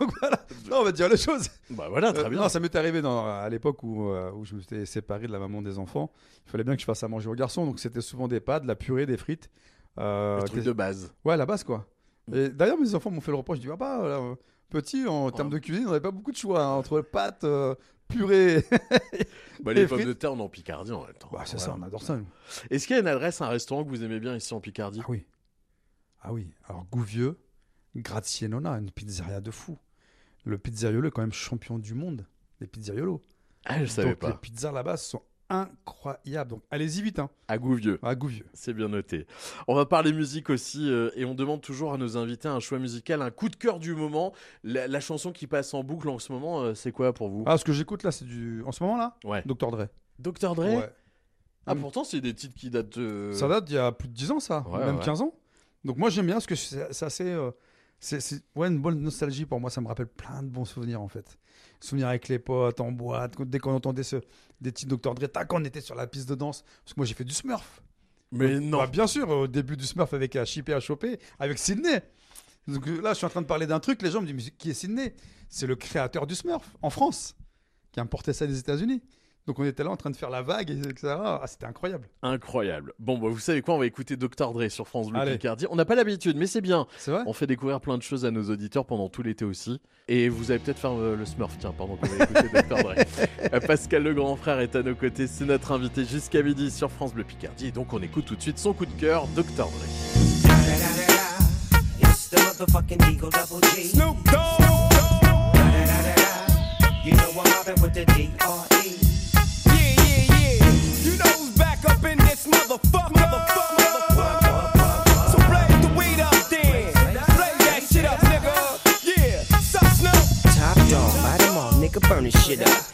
Donc voilà, non, on va dire les choses. Bah voilà, très Euh, bien. non, ça m'est arrivé dans, à l'époque où, où je me suis séparé de la maman des enfants. Il fallait bien que je fasse à manger aux garçons, donc c'était souvent des pâtes, de la purée, des frites. Euh, Le truc de base. Ouais, la base, quoi. Et d'ailleurs, mes enfants m'ont fait le reproche. Je dis, papa, petit, en termes de cuisine, on n'avait pas beaucoup de choix hein, entre pâtes, euh, purée. [LAUGHS] Bah, les pommes de terre, on est en Picardie en même temps. Bah, c'est ça, on adore ça, nous. Est-ce qu'il y a une adresse, un restaurant que vous aimez bien ici en Picardie? Ah oui. Ah oui. Alors, Gouvieux, Grazie Nonna, une pizzeria de fou. Le pizzaiolo est quand même champion du monde des pizzeriolos. Ah, je savais Donc, pas. Les pizzas là-bas sont incroyables. Donc, allez-y vite. Hein. À Gouvieux. À Gouvieux. C'est bien noté. On va parler musique aussi euh, et on demande toujours à nos invités un choix musical, un coup de cœur du moment. La, la chanson qui passe en boucle en ce moment, euh, c'est quoi pour vous? Ah, ce que j'écoute là, c'est du. En ce moment là? Ouais. Dr. Dre. Dr. Dre? Ouais. Ah, Mm. pourtant, c'est des titres qui datent de. Ça date d'il y a plus de 10 ans, ça. Ouais, même ouais. 15 ans. Donc, moi, j'aime bien parce que c'est assez. euh, c'est- ouais, une bonne nostalgie pour moi. Ça me rappelle plein de bons souvenirs, en fait. Souvenirs avec les potes, en boîte. Dès qu'on entendait ce, des titres Dr. Dre, tac, on était sur la piste de danse. Parce que moi, j'ai fait du Smurf. Mais non. Bah, bien sûr, au début du Smurf avec à chipper à choper, avec Sydney. Donc euh, là, je suis en train de parler d'un truc, les gens me disent, mais qui est Sydney? C'est le créateur du Smurf, en France, qui a importé ça des États-Unis. Donc on était là en train de faire la vague, et- etc. Ah, c'était incroyable. Incroyable. Bon, bah, vous savez quoi On va écouter Dr. Dre sur France Bleu Allez. Picardie. On n'a pas l'habitude, mais c'est bien. C'est vrai On fait découvrir plein de choses à nos auditeurs pendant tout l'été aussi. Et vous allez peut-être faire euh, le Smurf, tiens, pendant qu'on va écouter [LAUGHS] Dr. Dre. Euh, Pascal le grand frère est à nos côtés. C'est notre invité jusqu'à midi sur France Bleu Picardie. Et donc, on écoute tout de suite son coup de cœur, Dr. Dre. It's the motherfucking Eagle Double G. Snoop Dogg. You know I'm mobbing with the D.R.E. up in this motherfucker. Motherfucker. So blaze the weed up then. Blaze that shit up, nigga. Yeah. Top dog, light all, nigga, burn this shit up.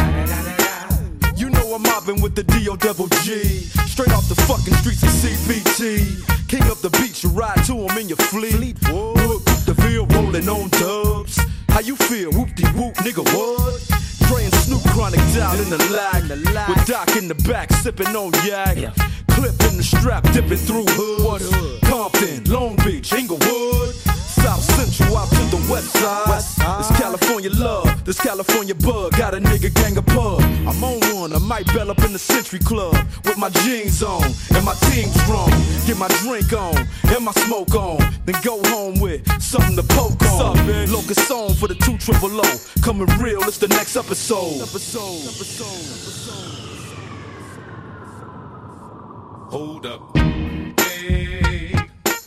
I'm mobbing with the DO double G. Straight off the fucking streets of CBT. King up the beach, you ride to him in your fleet. The Ville rolling on dubs. How you feel? Whoop de whoop, nigga, what? And Snoop chronic down in the lag. With Doc in the back, sipping on yak. Clip in the strap, dipping through hood. Compton, Long Beach, Inglewood. South Central out to the west side. This California love, this California bug. Got a nigga gang of pub. I'm on one, I might bell up in the Century Club with my jeans on and my team strong. Get my drink on and my smoke on. Then go home with something to poke on. Locust song for the two triple O. Coming real, it's the next episode. Episode. Hold up. Hey,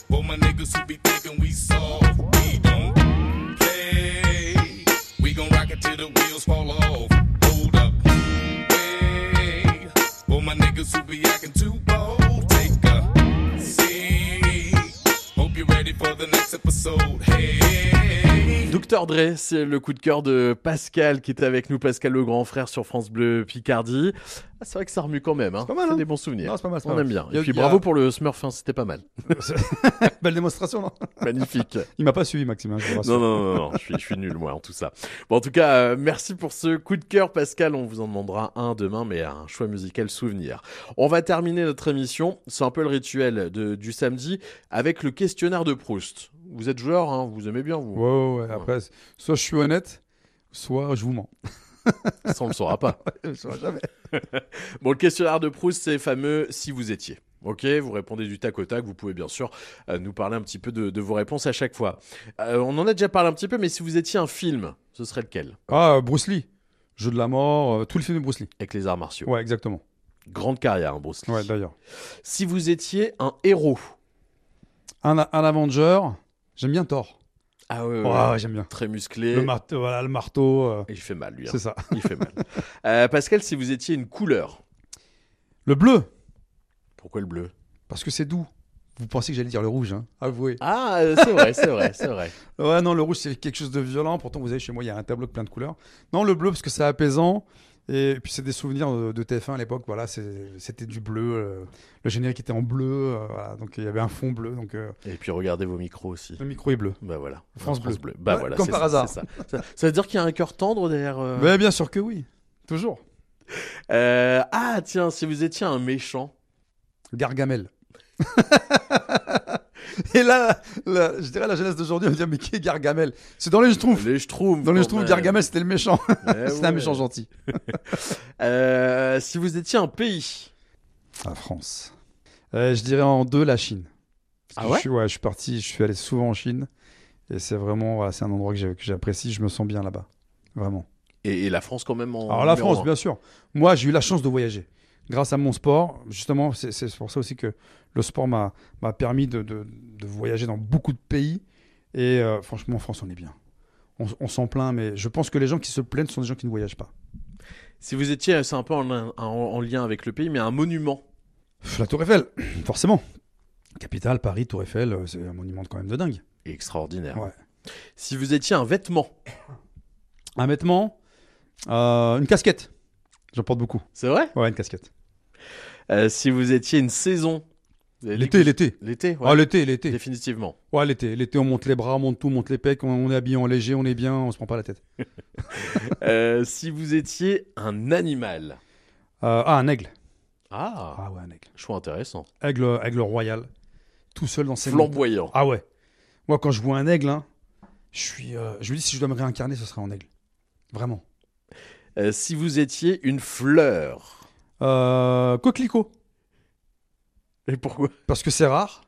for my niggas who be thinking we soft, we don't play. We gon' rock it till the wheels fall off. Who be acting too bold, take a seat. Hope you're ready for the next episode. Hey. Dr Dre, c'est le coup de cœur de Pascal qui était avec nous, Pascal le grand frère sur France Bleu Picardie. Ah, c'est vrai que ça remue quand même, hein. pas mal, C'est hein. des bons souvenirs. Non, c'est pas mal, c'est On pas aime bien. Et puis a- bravo pour le Smurf, hein, c'était pas mal. [LAUGHS] Belle démonstration, non [LAUGHS] Magnifique. Il m'a pas suivi, Maxime. hein, je vous rassure. Non, non, non, non, je suis, je suis nul, moi, en tout ça. Bon, en tout cas, euh, merci pour ce coup de cœur, Pascal. On vous en demandera un demain, mais un choix musical souvenir. On va terminer notre émission. C'est un peu le rituel de- du samedi avec le questionnaire de Proust. Vous êtes joueur, hein, vous aimez bien, vous Ouais, ouais, ouais. Après, soit je suis honnête, soit je vous mens. Ça, on le saura pas. [LAUGHS] on le saura jamais. [LAUGHS] bon, le questionnaire de Proust, c'est fameux si vous étiez. Ok, vous répondez du tac au tac. Vous pouvez bien sûr euh, nous parler un petit peu de, de vos réponses à chaque fois. Euh, on en a déjà parlé un petit peu, mais si vous étiez un film, ce serait lequel? Ah, euh, Bruce Lee. Jeu de la mort, euh, tout le film de Bruce Lee. Avec les arts martiaux. Ouais, exactement. Grande carrière, hein, Bruce Lee. Ouais, d'ailleurs. Si vous étiez un héros? Un, un Avenger, j'aime bien Thor. Ah ouais, Ouais, j'aime bien. Très musclé. Le marteau, voilà, le marteau. euh, il fait mal, lui. hein. C'est ça. Il fait mal. [LAUGHS] Euh, Pascal, si vous étiez une couleur. Le bleu. Pourquoi le bleu? Parce que c'est doux. Vous pensez que j'allais dire le rouge, hein Avouez. Ah, euh, c'est vrai, c'est vrai, c'est vrai. [LAUGHS] Ouais, non, le rouge, c'est quelque chose de violent. Pourtant, vous savez, chez moi, il y a un tableau de plein de couleurs. Non, le bleu, parce que c'est apaisant. Et puis, c'est des souvenirs de, de TF1 à l'époque. Voilà, c'était du bleu. euh, le générique était en bleu. euh, voilà, donc, il y avait un fond bleu. Donc, euh, Et puis regardez vos micros aussi. le micro est bleu. Bah voilà. France bleu. Bah Ouais, voilà. comme par ça, hasard. Ça. Ça- ça veut dire qu'il y a un cœur tendre derrière. Mais bien sûr que oui. Toujours. Ah tiens, si vous étiez un méchant. Gargamel. [LAUGHS] Et là, je dirais la jeunesse d'aujourd'hui, on va dire, mais qui est Gargamel? C'est dans les Schtroumpfs. Les Schtroumpfs. Dans les Schtroumpfs, même. Gargamel, c'était le méchant. Eh [LAUGHS] c'était un méchant gentil. [LAUGHS] Euh, si vous étiez un pays? La France. Euh, je dirais en deux, la Chine. Parce Ah ouais je suis, ouais, je suis parti, je suis allé souvent en Chine. Et c'est vraiment, voilà, c'est un endroit que j'apprécie. Je me sens bien là-bas. Vraiment. Et, et la France quand même en. Alors la France, bien sûr. Moi, j'ai eu la chance de voyager. Grâce à mon sport, justement, c'est pour ça aussi que le sport m'a m'a permis de, de- de voyager dans beaucoup de pays. Et euh, franchement, en France, on est bien. On, on s'en plaint, mais je pense que les gens qui se plaignent sont des gens qui ne voyagent pas. Si vous étiez, c'est un peu en, en- en lien avec le pays, mais un monument. La Tour Eiffel, [CLEARS THROAT] forcément. Capitale, Paris, Tour Eiffel, euh, c'est un monument quand même de dingue. Extraordinaire. Ouais. Si vous étiez un vêtement. Un vêtement, euh, une casquette. J'en porte beaucoup. C'est vrai? Ouais, une casquette. Euh, si vous étiez une saison. L'été, que- l'été. L'été, ouais. Ah, l'été, l'été. Définitivement. Ouais, l'été. L'été, on monte les bras, on monte tout, on monte les pecs, on, on est habillé en léger, on est bien, on se prend pas la tête. [LAUGHS] Euh, si vous étiez un animal. Euh, ah, un aigle. Ah, Ah ouais, un aigle. choix intéressant. Aigle, aigle royal. tout seul dans ses Flamboyant. Ah ouais. Moi, quand je vois un aigle, hein, je suis, euh, je me dis si je dois me réincarner, ce serait en aigle. Vraiment. Si vous étiez une fleur. Coquelicot. [LAUGHS] Et pourquoi? Parce que c'est rare.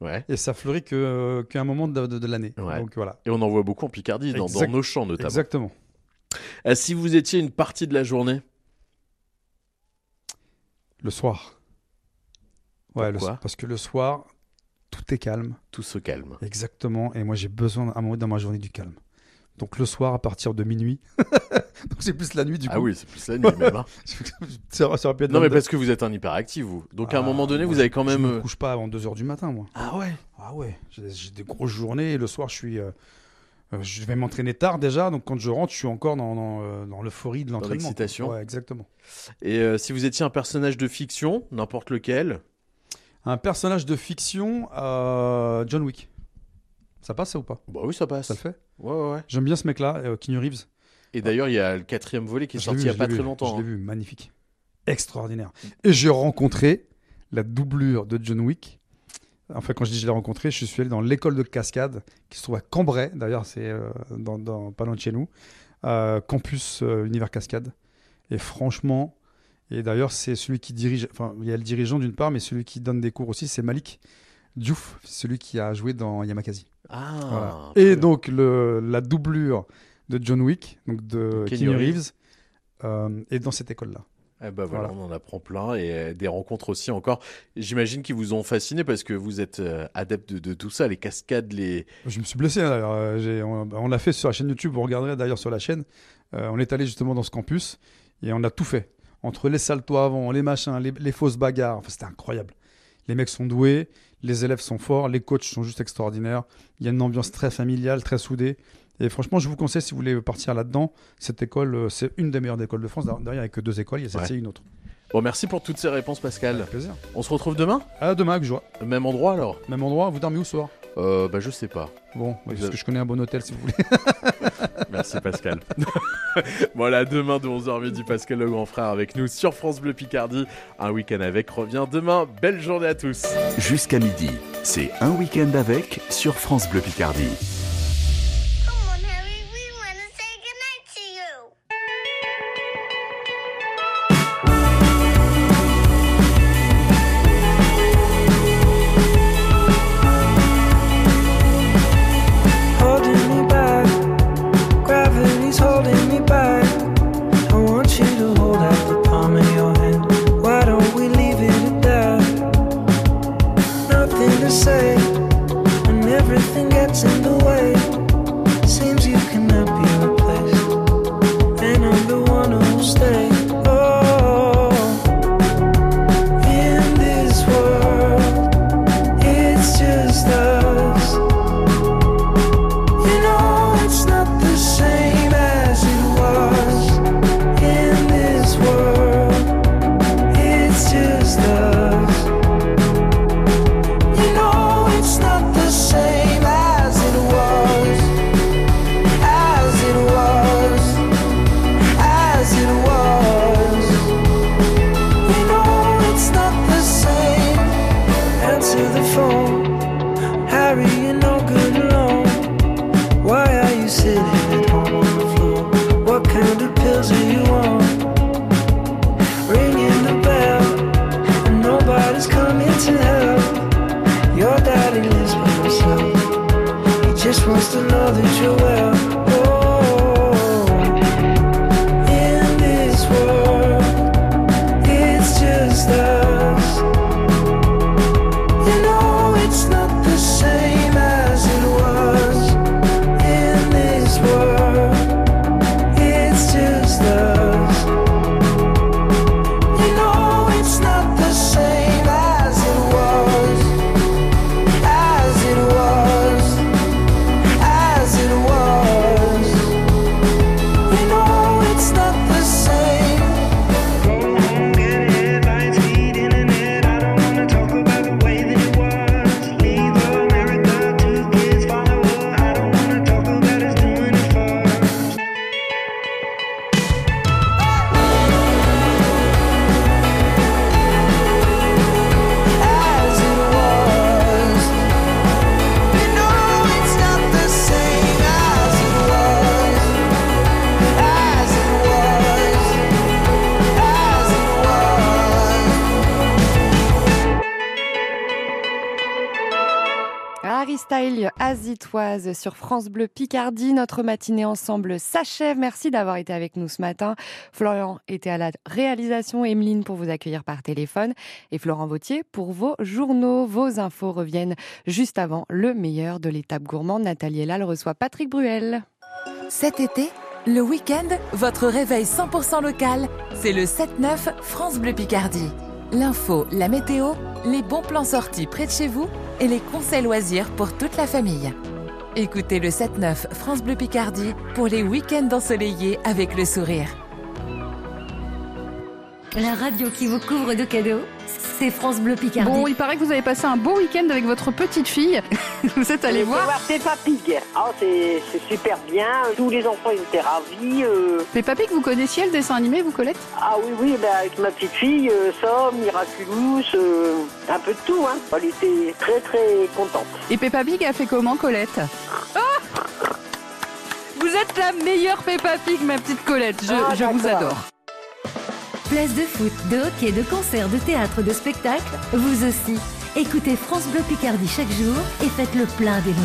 Ouais. Et ça fleurit qu'à un moment de, de- de l'année. Ouais. Donc voilà. Et on en voit beaucoup en Picardie, dans, nos champs notamment. Exactement. Euh, si vous étiez une partie de la journée? Le soir. Ouais, Pourquoi? Parce que le soir, tout est calme. Tout se calme. Exactement. Et moi, j'ai besoin à un moment dans ma journée du calme. Donc le soir, à partir de minuit. [LAUGHS] Donc c'est plus la nuit du coup. Ah oui, c'est plus la nuit même. hein. [LAUGHS] ça, ça Non, mais 22. parce que vous êtes un hyperactif, vous. Donc à un Ah, moment donné, moi, vous avez quand je même. me euh, couche pas avant 2h du matin, moi. Ah ouais Ah ouais. J'ai des grosses journées et le soir, je suis. euh, euh, je vais m'entraîner tard déjà, donc quand je rentre, je suis encore dans, dans, dans l'euphorie de l'entraînement. l'excitation. Ouais, exactement. Et euh, si vous étiez un personnage de fiction, n'importe lequel. Un personnage de fiction, euh, John Wick. Ça passe ça ou pas? Bah oui, ça passe. Ça le fait? Ouais, ouais, ouais. J'aime bien ce mec-là, euh, Keanu Reeves. Et d'ailleurs, il y a le quatrième volet qui est Je l'ai sorti vu, il n'y a je pas l'ai très vu, longtemps. Je l'ai hein. vu, magnifique. Extraordinaire. Et j'ai rencontré la doublure de John Wick. Enfin, quand je dis je l'ai rencontré, je suis allé dans l'école de cascade qui se trouve à Cambrai. D'ailleurs, c'est euh, dans, dans- pas loin de chez nous. Euh, campus euh, Univers Cascade. Et franchement, et d'ailleurs, c'est celui qui dirige. Enfin, il y a le dirigeant d'une part, mais celui qui donne des cours aussi, c'est Malik Diouf, celui qui a joué dans Yamakasi. Ah, Voilà. Et donc, le, la doublure de John Wick, donc de Keanu Keanu Reeves. Euh, est dans cette école-là. Eh ben voilà, Voilà. on en apprend plein et euh, des rencontres aussi encore. J'imagine qu'ils vous ont fasciné parce que vous êtes euh, adepte de, de tout ça, les cascades, les. Je me suis blessé. hein, d'ailleurs. J'ai- on on l'a fait sur la chaîne YouTube. Vous regarderez d'ailleurs sur la chaîne. On est allé justement dans ce campus et on a tout fait. Entre les saltos avant, les machins, les, les fausses bagarres. Enfin, c'était incroyable. Les mecs sont doués, les élèves sont forts, les coachs sont juste extraordinaires. Il y a une ambiance très familiale, très soudée. Et franchement, je vous conseille, si vous voulez partir là-dedans, cette école, euh, c'est une des meilleures écoles de France. D'ailleurs, il n'y a que deux écoles, il y a celle-ci Ouais. et une autre. Bon, merci pour toutes ces réponses, Pascal. Avec plaisir. On se retrouve demain? À demain, que joie. Même endroit alors? Même endroit, vous dormez où ce soir? Euh, Bah, je sais pas. Bon, parce que je connais un bon hôtel si vous voulez. [LAUGHS] Merci Pascal. [LAUGHS] voilà, demain de 11h midi, Pascal le grand frère avec nous sur France Bleu Picardie. Un week-end avec revient demain. Belle journée à tous. Jusqu'à midi, c'est un week-end avec sur France Bleu Picardie. Sur France Bleu Picardie. Notre matinée ensemble s'achève. Merci d'avoir été avec nous ce matin. Florian était à la réalisation, Emeline pour vous accueillir par téléphone et Florent Vautier pour vos journaux. Vos infos reviennent juste avant le meilleur de l'étape gourmande. Nathalie Elal reçoit Patrick Bruel. Cet été, le week-end, votre réveil 100% local, c'est le 7-9 France Bleu Picardie. L'info, la météo, les bons plans sortis près de chez vous et les conseils loisirs pour toute la famille. Écoutez le 7-9 France Bleu Picardie pour les week-ends ensoleillés avec le sourire. La radio qui vous couvre de cadeaux, c'est France Bleu Picardie. Bon, il paraît que vous avez passé un beau week-end avec votre petite fille. [LAUGHS] vous êtes allé voir. voir Peppa Pig. Ah, c'est c'est super bien. Tous les enfants ils étaient ravis. euh. Peppa Pig, vous connaissiez le dessin animé, vous, Colette? Ah oui, oui, ben, avec ma petite fille, euh, Somme, Miraculous, euh, un peu de tout. Hein. Elle était très très contente. Et Peppa Pig a fait comment, Colette? Ah Vous êtes la meilleure Peppa Pig, ma petite Colette. Je, Ah, je vous adore. Place de foot, de hockey, de concerts, de théâtre, de spectacle, vous aussi. Écoutez France Bleu Picardie chaque jour et faites le plein d'émotions.